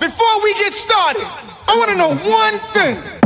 Before we get started, I want to know one thing.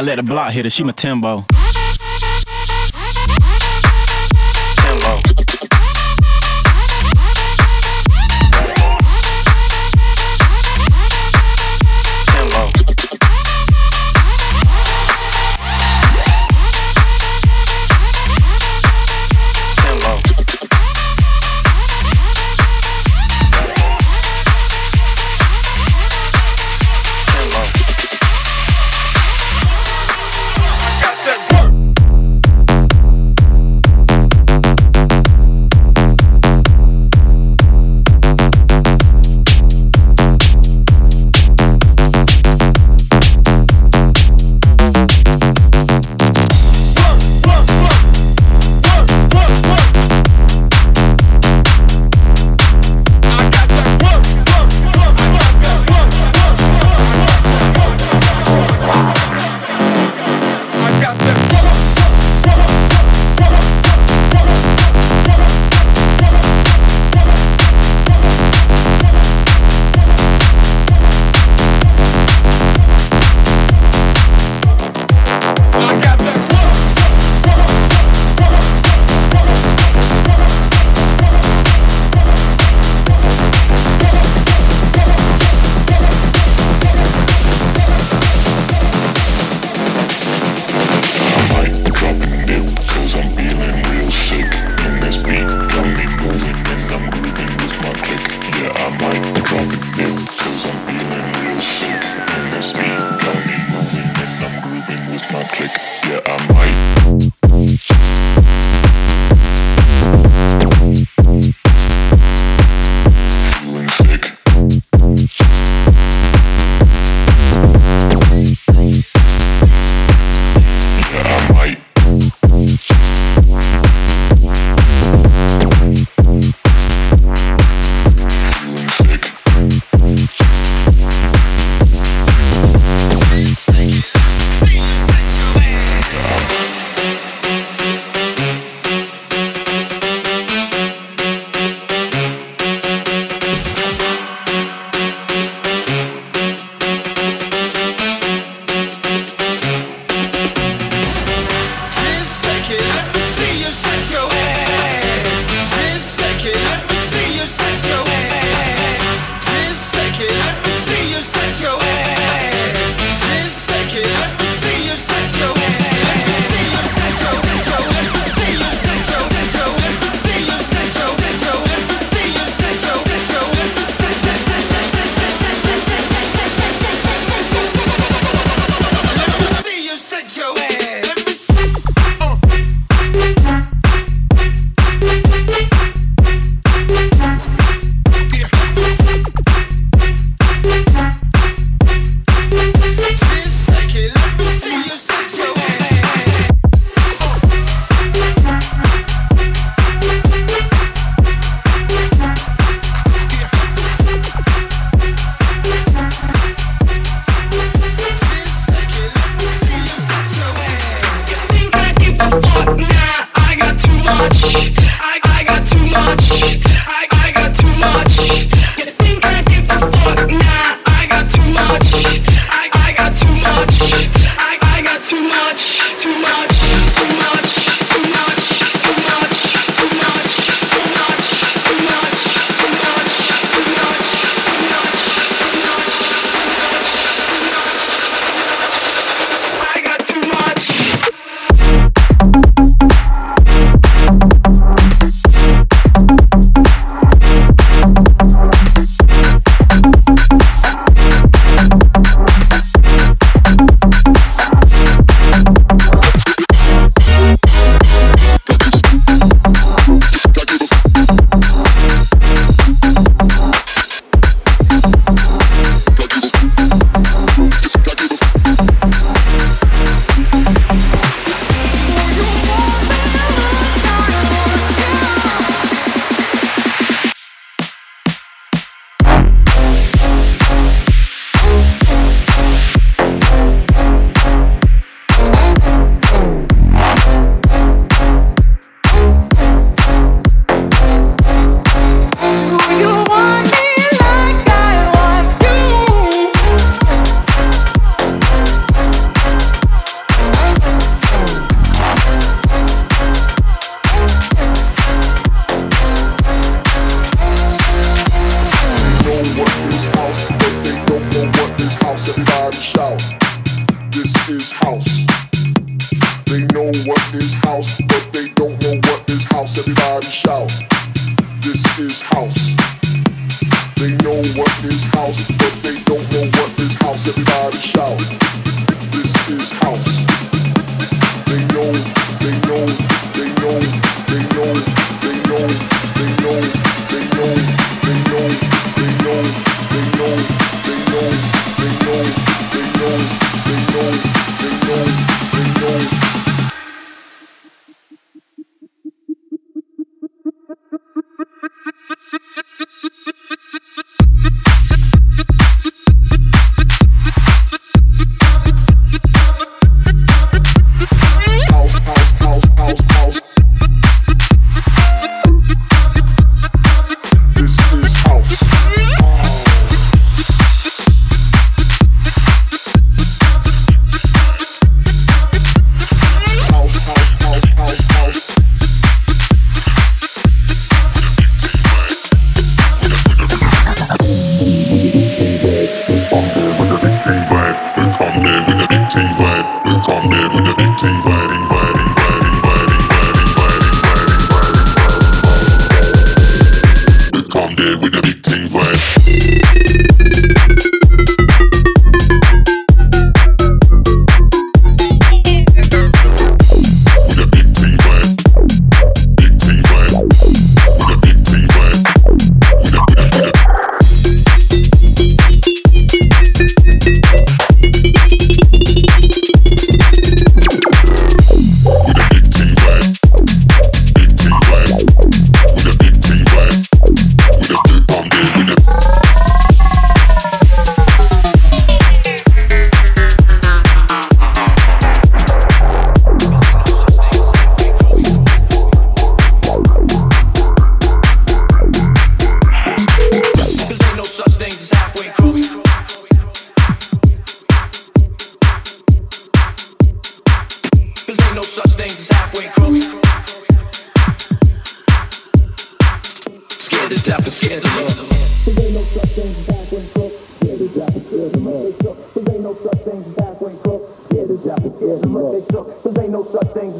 I let the block hit her, she my Timbo.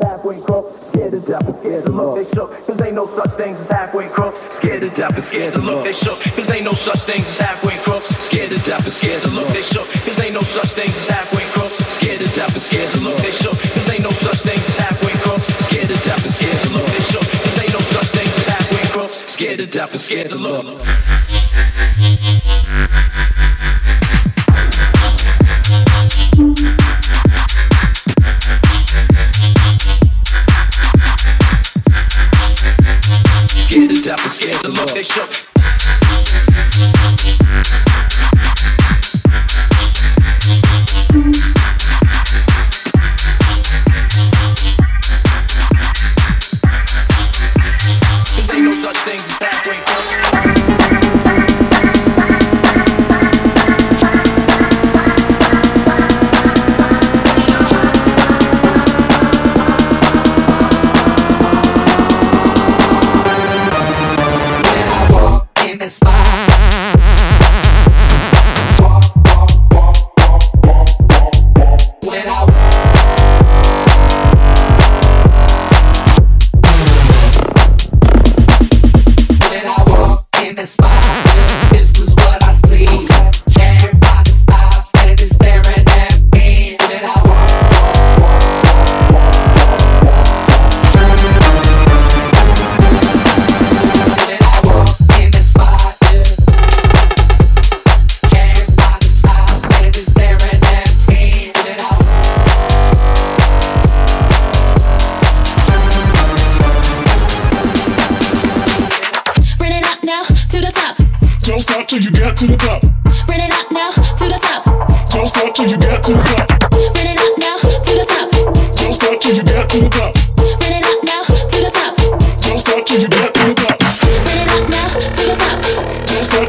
halfway crooks. Scared to death and scared to look. They shook, cause ain't no such things as halfway crooks. Scared to death and scared to look. They shook, cause ain't no such things as halfway crooks. Scared to death and scared to look. They shook, cause ain't no such things as halfway crooks. Scared to death and scared to look. They shook, cause ain't no such things as halfway crooks. Scared to death and scared to look. They shook, cause ain't no such things as halfway crooks. Scared to death and scared to look. scared to look, they shook.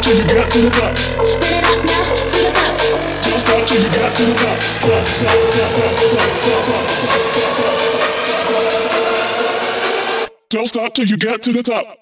till you get to the top. Run it up now to the top. Don't stop till you get to the top, top, top, top, top, top, top, top, top, top, top. Don't stop till you get to the top.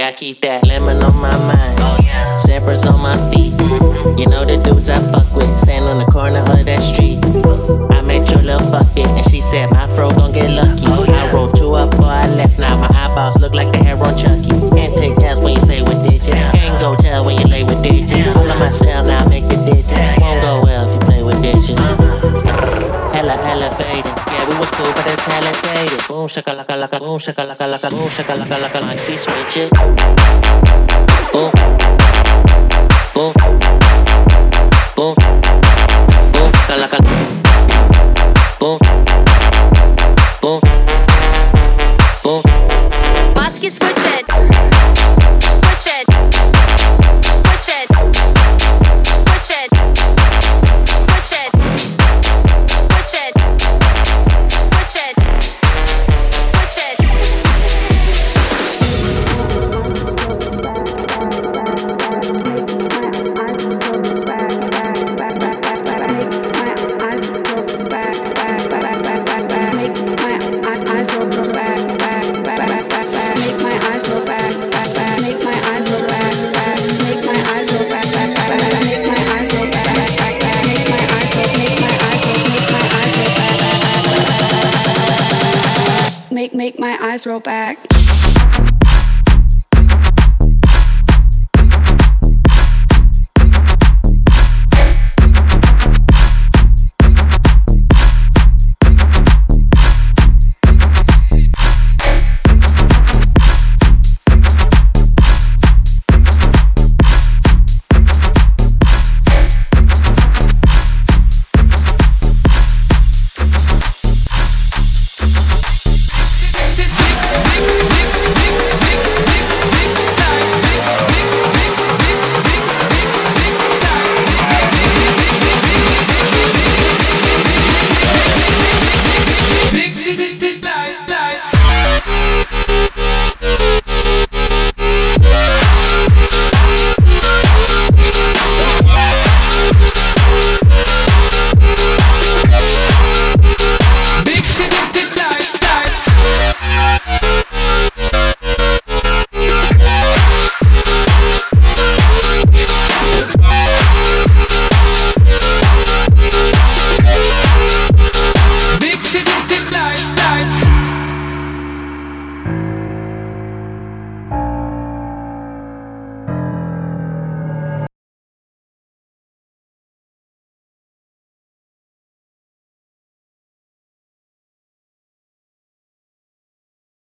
Yeah, I keep that lemon on my mind. Zebras on my feet. You know the dudes I fuck with. Stand on the corner of that street. I met your little fuck it, and she said my fro gon' get lucky. Oh, I rolled two up before I left. Now my eyeballs look like the hair on Chucky. Can't take L's when you stay with digits. Can't go tell when you lay with digits. All of my cell now make the digits. Won't go well if you play with digits. Hella elevated. It's hella dated. Boom, shaka laka laka, boom, shaka laka laka, boom, shaka laka laka, like see switch it. Boom, Make make my eyes roll back.